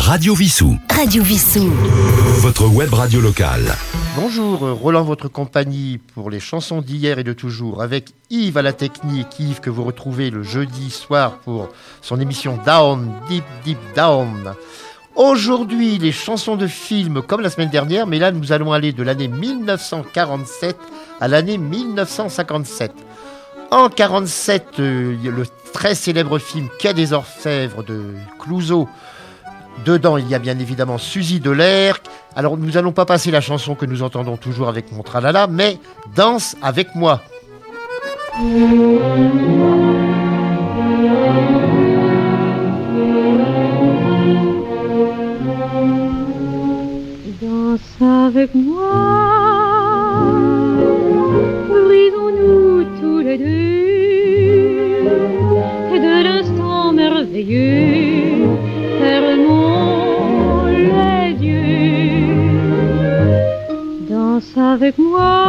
Radio Vissou. Radio Vissou. Votre web radio locale. Bonjour, Roland, votre compagnie pour les chansons d'hier et de toujours, avec Yves à la technique, Yves que vous retrouvez le jeudi soir pour son émission Down, Deep Deep Down. Aujourd'hui, les chansons de films comme la semaine dernière, mais là nous allons aller de l'année 1947 à l'année 1957. En 47, euh, le très célèbre film Quai des Orfèvres de Clouseau. Dedans, il y a bien évidemment Suzy Delerck. Alors, nous n'allons pas passer la chanson que nous entendons toujours avec mon tralala, mais Danse avec moi. Danse avec moi, brisons-nous tous les deux de l'instant merveilleux. Avec moi,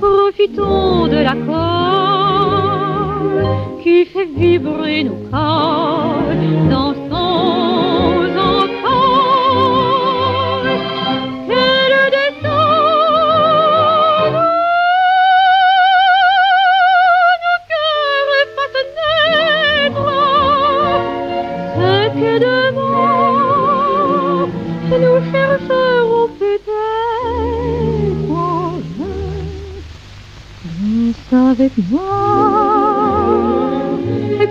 profitons de l'accord qui fait vibrer nos corps.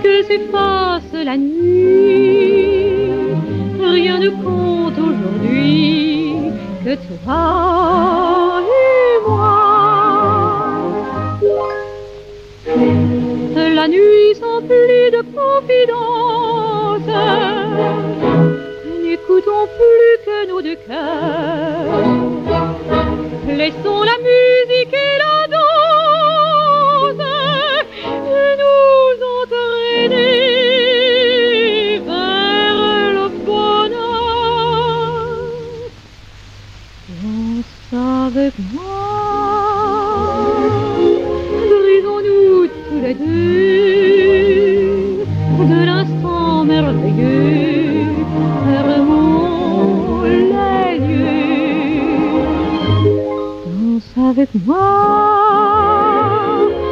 Que s'efface la nuit? Rien ne compte aujourd'hui que toi et moi. La nuit s'emplit de confidences. N'écoutons plus que nos deux cœurs. Laissons la musique et la avec moi, brisons-nous tous les deux de l'instant merveilleux. Fermons les yeux, danse avec moi,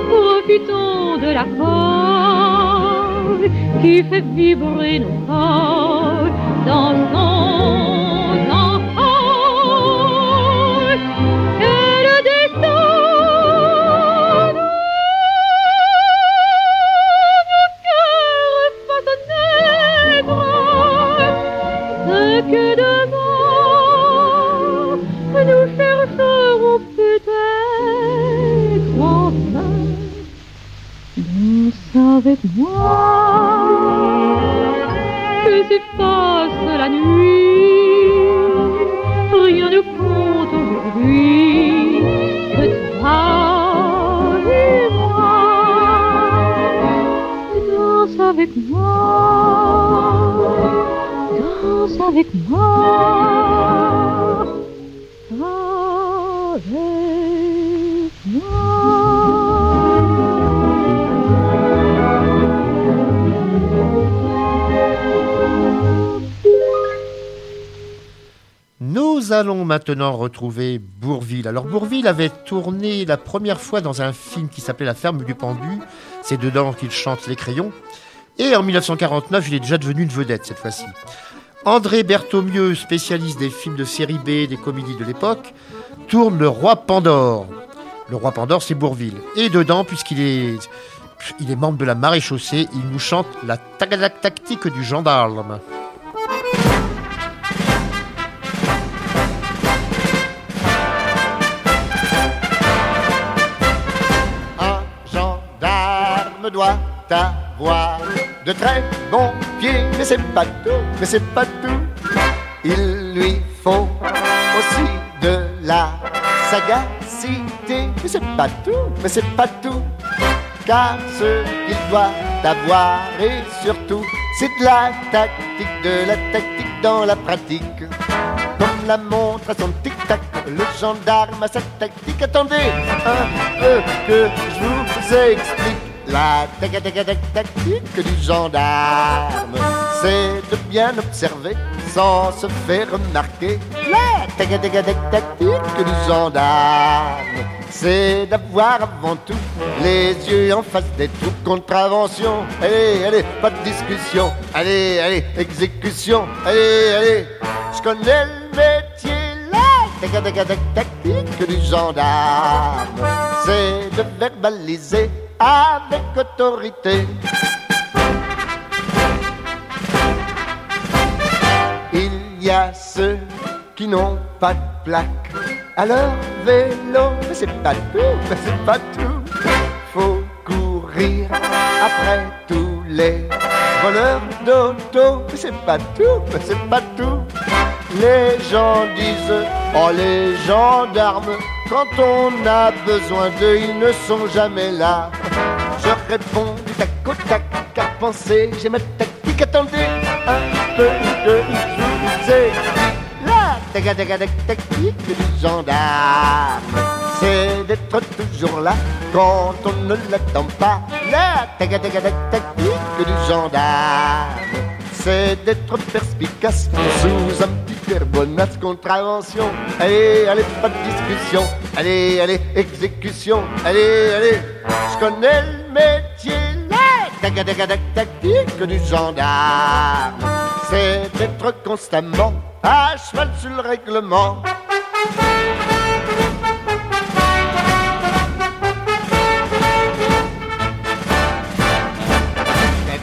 profitons de l'accord qui fait vibrer nos corps. Dansons maintenant retrouver Bourville. Alors Bourville avait tourné la première fois dans un film qui s'appelait La ferme du pendu. C'est dedans qu'il chante les crayons. Et en 1949, il est déjà devenu une vedette cette fois-ci. André Berthomieux, spécialiste des films de série B, des comédies de l'époque, tourne Le Roi Pandore. Le Roi Pandore, c'est Bourville. Et dedans, puisqu'il est, est membre de la maréchaussée, il nous chante la tac tactique du gendarme. Doit avoir de très bons pieds, mais c'est pas tout, mais c'est pas tout. Il lui faut aussi de la sagacité, mais c'est pas tout, mais c'est pas tout. Car ce qu'il doit avoir et surtout, c'est de la tactique, de la tactique dans la pratique. Comme la montre à son tic-tac, le gendarme a sa tactique. Attendez un peu que je vous explique. La tactique du gendarme, c'est de bien observer sans se faire remarquer. La tactique du gendarme, c'est d'avoir avant tout les yeux en face des trous. Contravention, allez, allez, pas de discussion. Allez, allez, exécution, allez, allez. Je connais le métier, la tactique du gendarme, c'est de verbaliser avec autorité. Il y a ceux qui n'ont pas de plaque à leur vélo, mais c'est pas tout, mais c'est pas tout. Faut courir après tous les voleurs d'auto, mais c'est pas tout, mais c'est pas tout. Les gens disent, oh les gendarmes, quand on a besoin d'eux, ils ne sont jamais là. Je réponds du tac au tac, car penser, j'ai ma tactique, attendez un peu de c'est la tactique du gendarme. C'est d'être toujours là quand on ne l'attend pas. La tactique du gendarme. C'est d'être perspicace sous un petit air bonasse contravention. Allez, allez, pas de discussion. Allez, allez, exécution. Allez, allez, je connais le métier. La tactique du gendarme. C'est d'être constamment à cheval sur le règlement.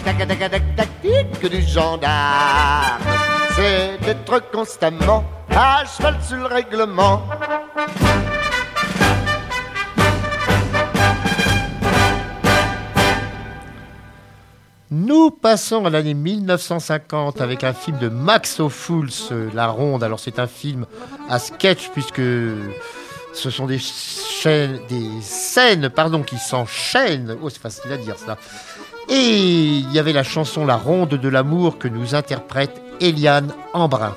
La du gendarme, c'est d'être constamment à cheval sur le règlement. Nous passons à l'année 1950 avec un film de Max euh, La Ronde. Alors c'est un film à sketch puisque ce sont des, chaînes, des scènes pardon, qui s'enchaînent. Oh, c'est facile à dire ça. Et il y avait la chanson La Ronde de l'amour que nous interprète Eliane Embrun.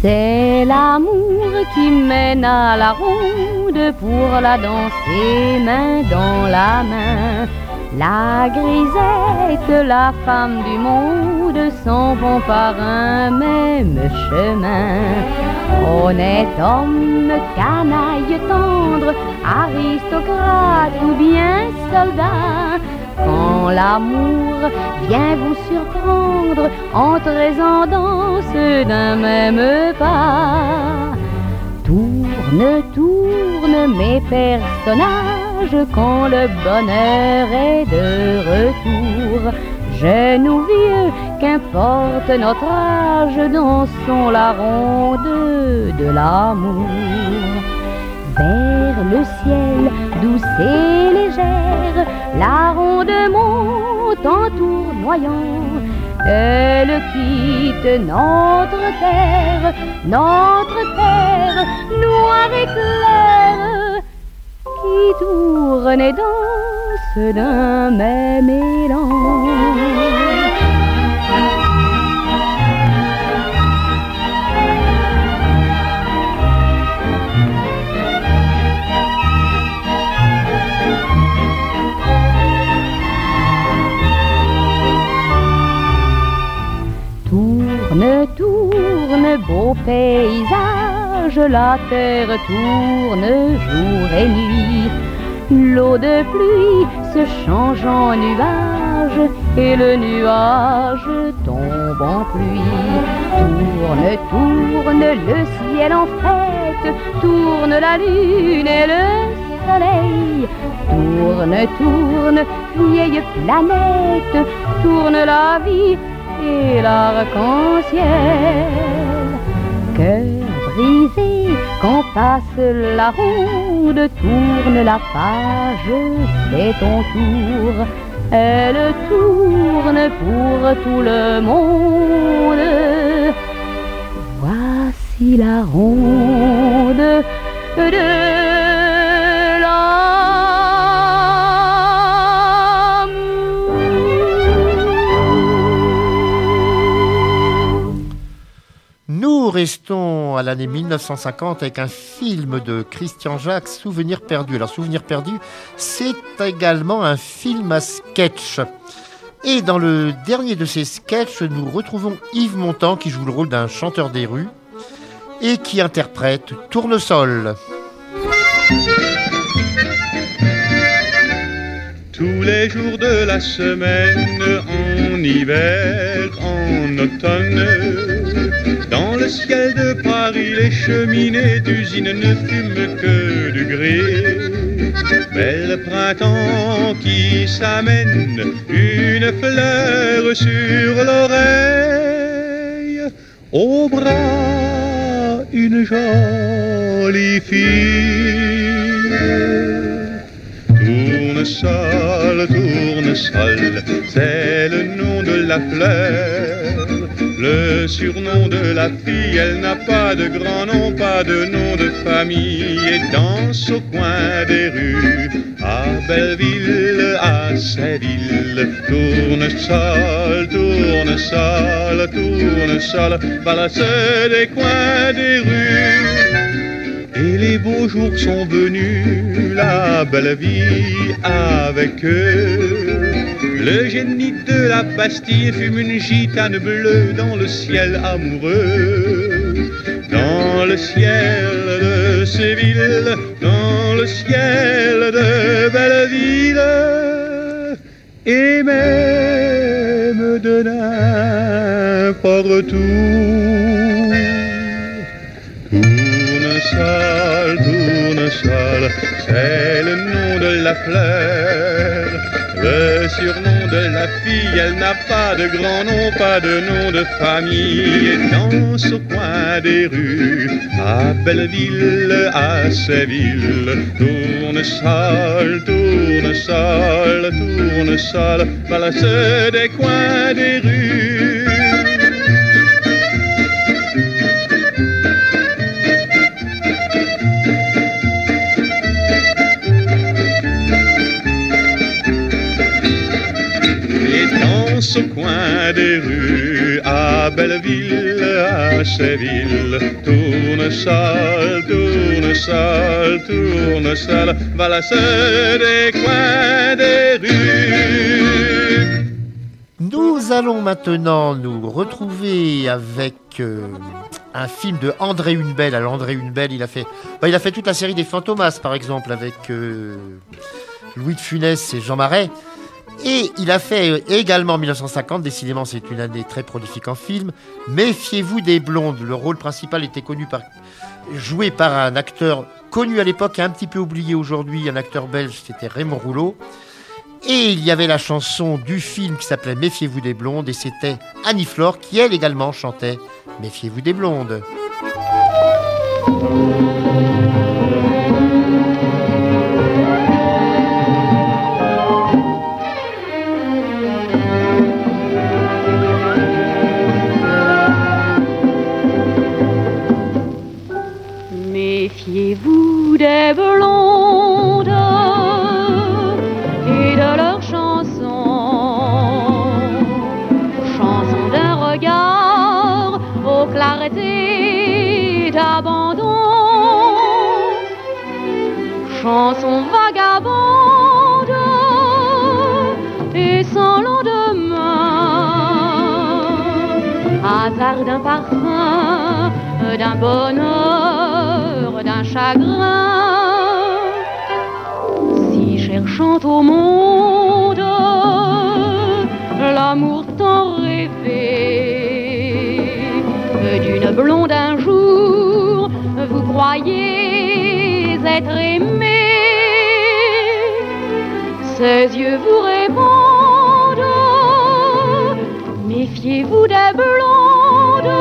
C'est l'amour qui mène à la ronde pour la danser main dans la main. La grisette, la femme du monde, s'en vont par un même chemin. Honnête homme, canaille tendre, aristocrate ou bien soldat, quand l'amour vient vous surprendre, entrez en danse d'un même pas. Tourne, tourne mes personnages quand le bonheur est de retour. Jeune ou vieux, qu'importe notre âge, dansons la ronde de l'amour. Vers le ciel, douce et légère, la ronde monte en tournoyant. Elle quitte notre terre, notre terre, noire et claire, qui tourne et danse d'un même élan. Tourne, tourne, beau paysage, la terre tourne jour et nuit. L'eau de pluie se change en nuage et le nuage tombe en pluie. Tourne, tourne, le ciel en fête, tourne la lune et le soleil. Tourne, tourne, vieille planète, tourne la vie et l'arc-en-ciel. Quand passe la ronde, tourne la page, c'est ton tour. Elle tourne pour tout le monde. Voici la ronde de restons à l'année 1950 avec un film de Christian Jacques, Souvenir perdu. Alors, Souvenir perdu, c'est également un film à sketch. Et dans le dernier de ces sketchs, nous retrouvons Yves Montand qui joue le rôle d'un chanteur des rues et qui interprète Tournesol. Tous les jours de la semaine, en hiver, en automne, ciel de Paris, les cheminées d'usine ne fument que du gris. Mais le printemps qui s'amène, une fleur sur l'oreille, au bras une jolie fille. Tournesol, tournesol, c'est le nom de la fleur. Le surnom de la fille, elle n'a pas de grand nom, pas de nom de famille, et danse au coin des rues, à Belleville, à Séville. Tournesol, tournesol, tournesol, balance des coins des rues. Et les beaux jours sont venus, la belle vie avec eux. Le génie de la Bastille fume une gitane bleue dans le ciel amoureux. Dans le ciel de Séville, dans le ciel de Belleville, et même de n'importe où. Tournesol, tournesol, c'est le nom de la fleur. Le surnom de la fille, elle n'a pas de grand nom, pas de nom de famille. Et danse au coin des rues, à Belleville, à Séville. Tournesol, tournesol, tournesol, balance des coins des rues. Danse au coin des rues, à Belleville, à Séville. Tournesol, tournesol, tournesol, balance des coins des rues. Nous allons maintenant nous retrouver avec euh, un film de André Hunebelle. Alors André Hunebelle, il a fait, bah, il a fait toute la série des Fantomas, par exemple, avec euh, Louis de Funès et Jean Marais. Et il a fait euh, également en 1950, décidément c'est une année très prolifique en film, Méfiez-vous des blondes. Le rôle principal était joué par un acteur connu à l'époque et un petit peu oublié aujourd'hui, un acteur belge, c'était Raymond Rouleau. Et il y avait la chanson du film qui s'appelait Méfiez-vous des blondes et c'était Annie Flore qui elle également chantait Méfiez-vous des blondes. Ses yeux vous répondent, méfiez-vous des blondes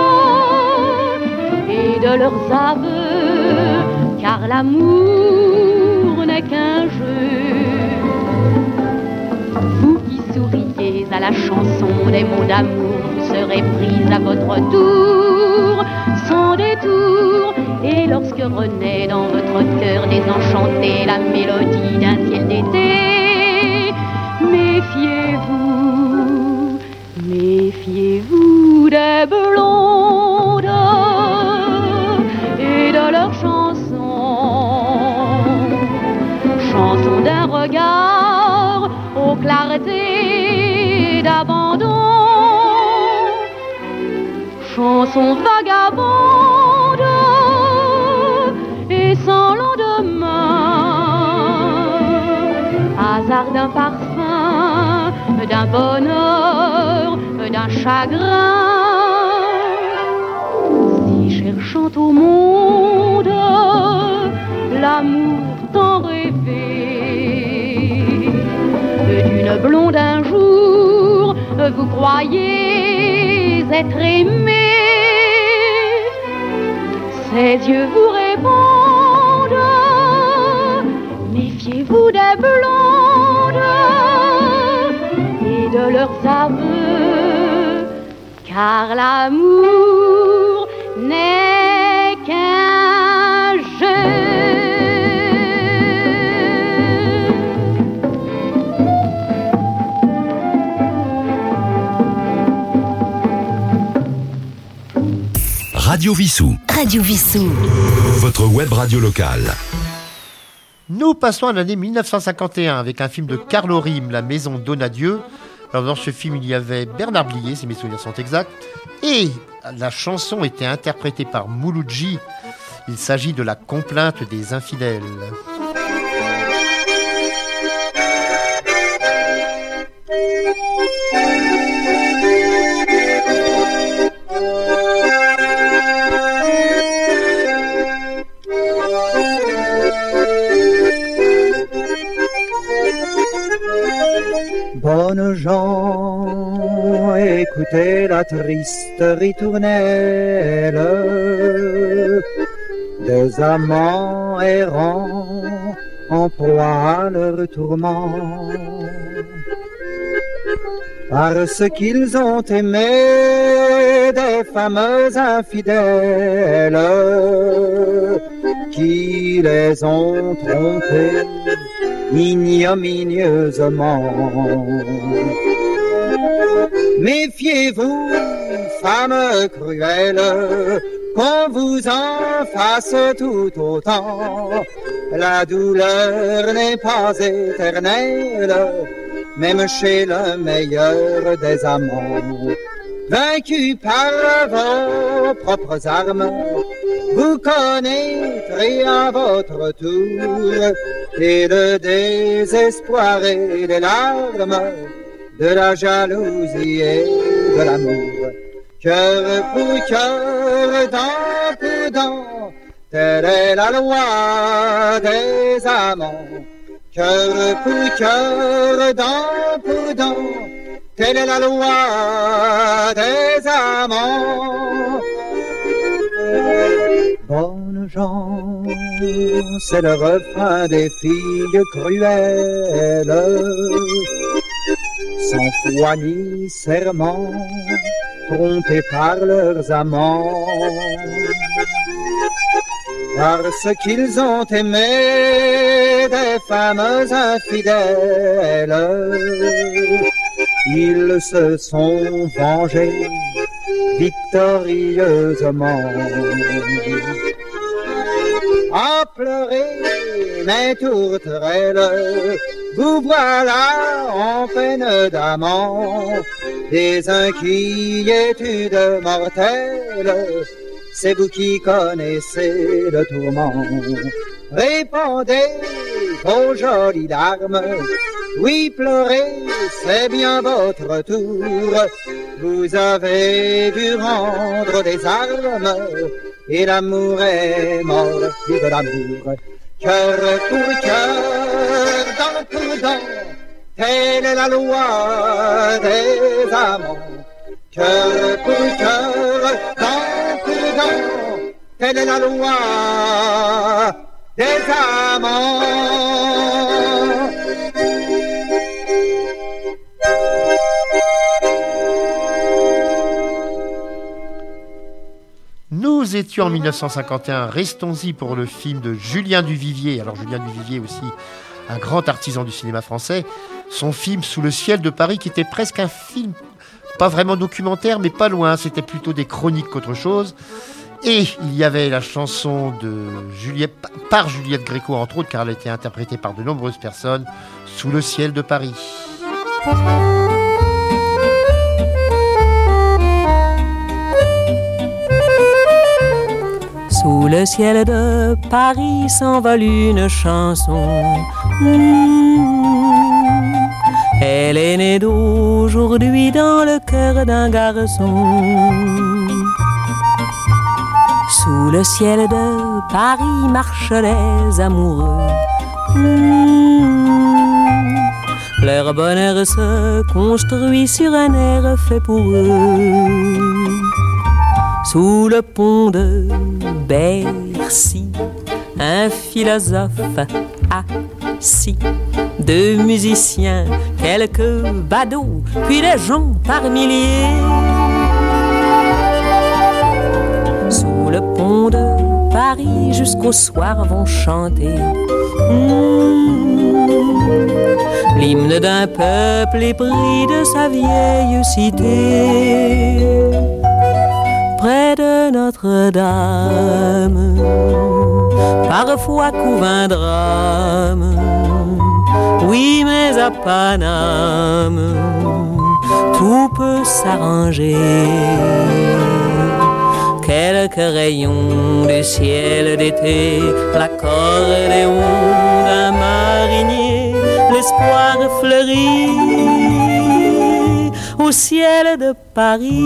et de leurs aveux, car l'amour n'est qu'un jeu. Vous qui souriez à la chanson des mots d'amour, vous serez prise à votre tour, sans détour. Et lorsque renaît dans votre cœur désenchanté la mélodie d'un ciel d'été, Méfiez-vous des blondes et de leurs chansons, chansons d'un regard aux clartés d'abandon, chansons vagabondes et sans lendemain, hasard d'un parfum, d'un bonheur chagrin. Si cherchant au monde l'amour tant rêvé d'une blonde un jour, vous croyez être aimé. Ses yeux vous répondent, méfiez-vous des blondes et de leurs aveux, car l'amour n'est qu'un jeu. Radio Vissou. Radio Vissou. Votre web radio locale. Nous passons à l'année 1951 avec un film de Carlo Rim, La Maison Donadieu. Alors dans ce film, il y avait Bernard Blier, si mes souvenirs sont exacts, et la chanson était interprétée par Mouloudji. Il s'agit de la complainte des infidèles. Bonnes gens, écoutez la triste ritournelle des amants errants en proie à leur tourment. Parce qu'ils ont aimé des fameux infidèles qui les ont trompés ignominieusement. Méfiez-vous, femme cruelle, qu'on vous en fasse tout autant. La douleur n'est pas éternelle, même chez le meilleur des amants. Vaincu par vos propres armes, vous connaîtrez à votre tour et le désespoir et les larmes de la jalousie et de l'amour. Cœur pour cœur, dent pour dent, telle est la loi des amants. Cœur pour cœur, dent pour dent, telle est la loi des amants. Bonnes gens, c'est le refrain des filles cruelles, sans foi ni serment, trompées par leurs amants. Parce qu'ils ont aimé des femmes infidèles, ils se sont vengés victorieusement. À pleurer mes tourterelles, vous voilà en peine d'amant, des inquiétudes mortelles, c'est vous qui connaissez le tourment. Répondez vos jolies larmes, oui pleurez, c'est bien votre tour. Vous avez dû rendre des armes, et l'amour est mort, vive l'amour. Cœur pour cœur, dent pour dent, telle est la loi des amants. Cœur pour cœur, dent pour dent, telle est la loi des amants. Nous étions en 1951, restons-y pour le film de Julien Duvivier. Alors Julien Duvivier aussi, un grand artisan du cinéma français. Son film Sous le ciel de Paris, qui était presque un film, pas vraiment documentaire, mais pas loin. C'était plutôt des chroniques qu'autre chose. Et il y avait la chanson de Juliette, par Juliette Gréco, entre autres, car elle a été interprétée par de nombreuses personnes, Sous le ciel de Paris. Sous le ciel de Paris s'envole une chanson. Elle est née d'aujourd'hui dans le cœur d'un garçon. Sous le ciel de Paris marchent les amoureux. Leur bonheur se construit sur un air fait pour eux. Sous le pont de Bercy, un philosophe assis, deux musiciens, quelques badauds, puis des gens par milliers. De Paris, jusqu'au soir vont chanter. L'hymne d'un peuple épris de sa vieille cité près de Notre-Dame, parfois couvre un drame. Oui, mais à Paname, tout peut s'arranger. Quelques rayons du ciel d'été, l'accordéon d'un marinier, l'espoir fleurit au ciel de Paris.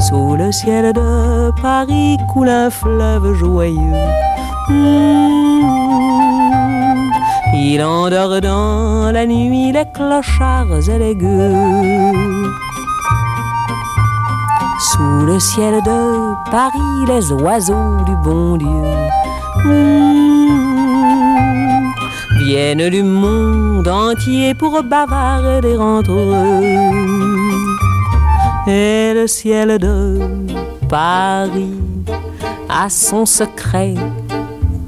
Sous le ciel de Paris coule un fleuve joyeux. Il endort dans la nuit les clochards et les gueux. Sous le ciel de Paris, les oiseaux du bon Dieu viennent du monde entier pour bavarder entre eux. Et le ciel de Paris a son secret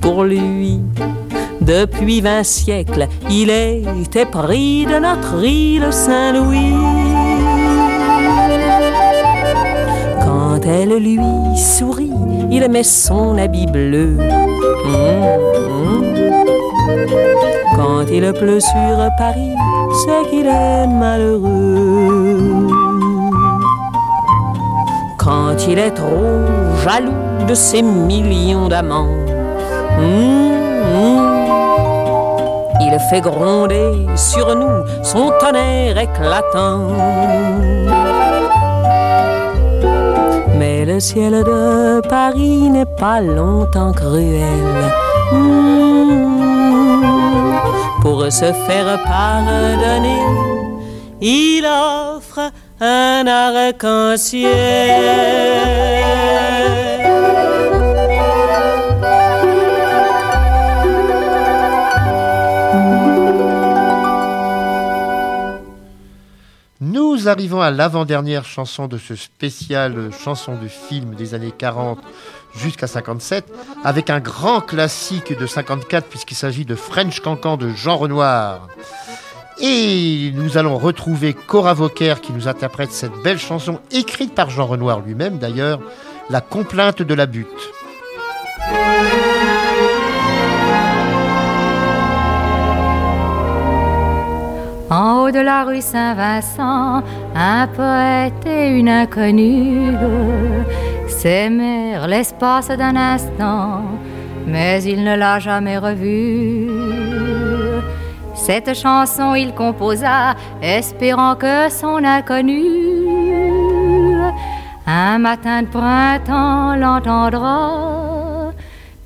pour lui. Depuis vingt siècles, il était pris de notre île Saint-Louis. Elle lui sourit, il met son habit bleu. Quand il pleut sur Paris, c'est qu'il est malheureux. Quand il est trop jaloux de ses millions d'amants, il fait gronder sur nous son tonnerre éclatant. Le ciel de Paris n'est pas longtemps cruel. Pour se faire pardonner, il offre un arc-en-ciel. Arrivons à l'avant-dernière chanson de ce spécial chanson de film des années 40 jusqu'à 57, avec un grand classique de 54 puisqu'il s'agit de French Cancan de Jean Renoir. Et nous allons retrouver Cora Vauquer qui nous interprète cette belle chanson écrite par Jean Renoir lui-même d'ailleurs, La complainte de la butte. En haut de la rue Saint-Vincent, un poète et une inconnue s'aimèrent l'espace d'un instant, mais il ne l'a jamais revue. Cette chanson il composa, espérant que son inconnu, un matin de printemps, l'entendra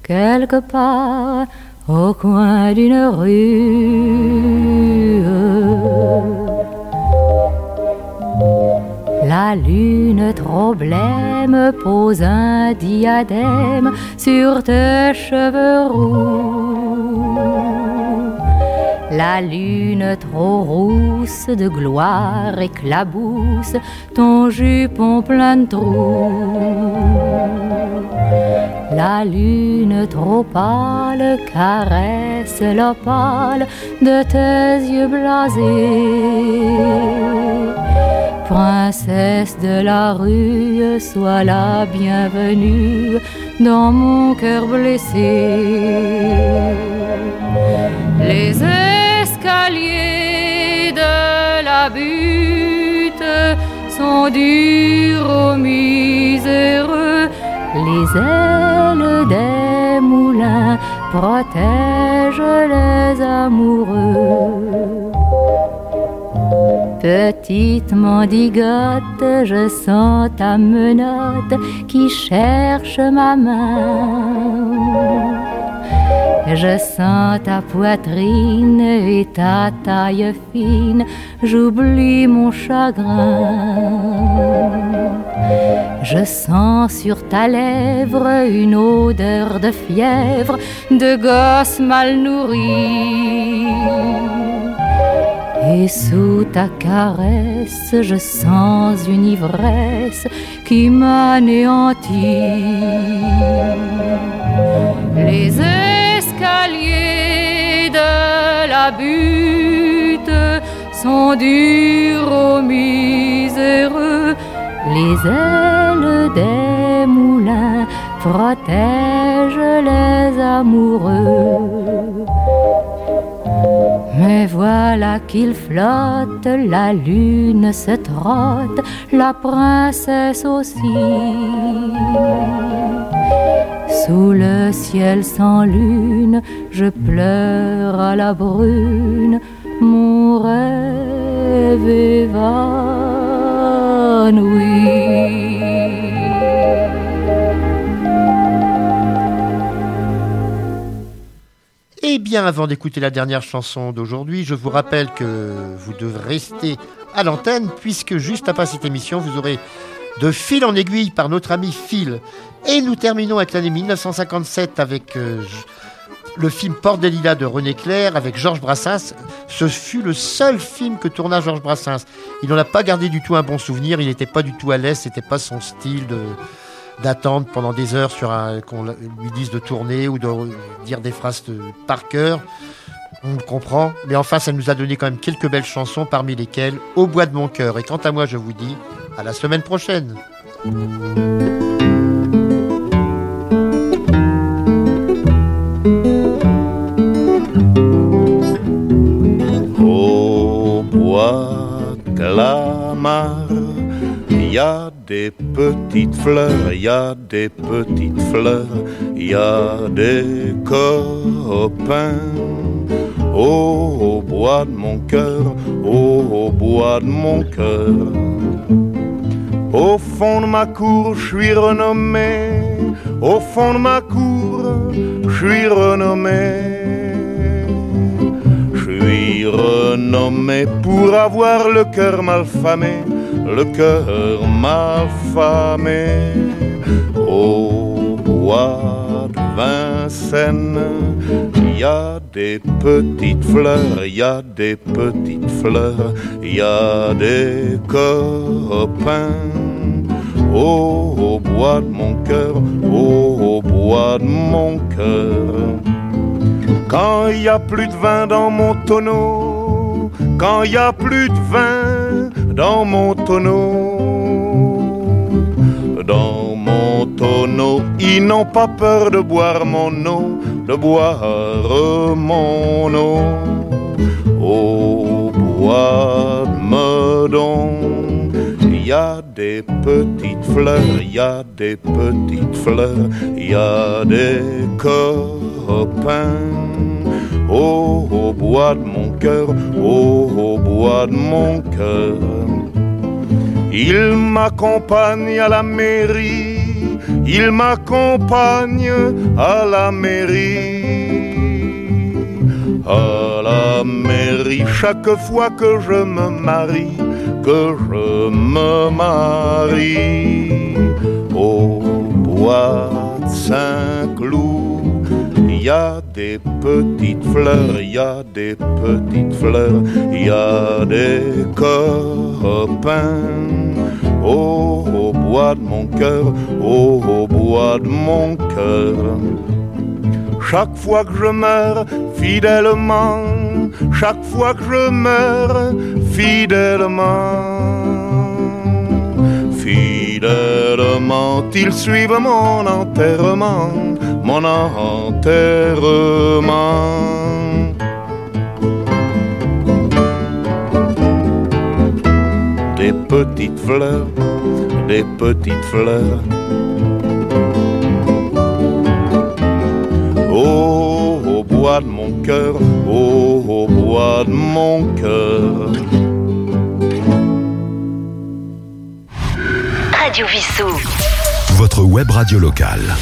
quelque part au coin d'une rue. La lune trop blême pose un diadème sur tes cheveux roux. La lune trop rousse de gloire éclabousse ton jupon plein de trous. La lune trop pâle caresse l'opale de tes yeux blasés. Princesse de la rue, sois la bienvenue dans mon cœur blessé. Les escaliers de la butte sont durs aux miséreux. Les ailes des moulins protègent les amoureux. Petite mendigote, je sens ta menotte qui cherche ma main. Je sens ta poitrine et ta taille fine, j'oublie mon chagrin. Je sens sur ta lèvre une odeur de fièvre, de gosse mal nourri. Et sous ta caresse, je sens une ivresse qui m'anéantit. Les escaliers de la butte sont durs aux miséreux. Les ailes des moulins protègent les amoureux. Mais voilà qu'il flotte, la lune se trotte, la princesse aussi. Sous le ciel sans lune, je pleure à la brune, mon rêve évanoui. Et bien avant d'écouter la dernière chanson d'aujourd'hui, je vous rappelle que vous devrez rester à l'antenne puisque juste après cette émission, vous aurez de fil en aiguille par notre ami Phil. Et nous terminons avec l'année 1957 avec euh, le film Porte des Lilas de René Clair avec Georges Brassens. Ce fut le seul film que tourna Georges Brassens. Il n'en a pas gardé du tout un bon souvenir, il n'était pas du tout à l'aise, c'était pas son style de d'attendre pendant des heures qu'on lui dise de tourner ou de dire des phrases par cœur. On le comprend, mais enfin ça nous a donné quand même quelques belles chansons parmi lesquelles Au bois de mon cœur. Et quant à moi, je vous dis à la semaine prochaine. Il y a des petites fleurs, y a des petites fleurs, il y a des copains. Oh, au bois de mon cœur, oh, au bois de mon cœur. Au fond de ma cour, je suis renommé. Au fond de ma cour, je suis renommé. Je suis renommé pour avoir le cœur malfamé, le cœur malfamé. Au bois de Vincennes, il y a des petites fleurs, il y a des petites fleurs, il y a des copains. Oh, au bois de mon cœur, oh, au bois de mon cœur. Quand il y a plus de vin dans mon tonneau, quand il y a plus de vin dans mon tonneau, dans mon tonneau, ils n'ont pas peur de boire mon eau, de boire mon eau. Au bois de Meudon, il y a des petites fleurs, il y a des petites fleurs, il y a des copains. Oh, au bois de mon cœur, oh, au bois de mon cœur. Il m'accompagne à la mairie, il m'accompagne à la mairie. À la mairie, chaque fois que je me marie, que je me marie. Au bois Saint-Cloud, il y a des petites fleurs, il y a des petites fleurs, il y a des copains. Oh, au bois de mon cœur, oh, au bois de mon cœur. Chaque fois que je meurs fidèlement, chaque fois que je meurs fidèlement, fidèlement, ils suivent mon enterrement, mon enterrement. Petites fleurs, des petites fleurs. Oh, au bois de mon cœur, oh, au bois de mon cœur. Radio Vissou. Votre web radio locale.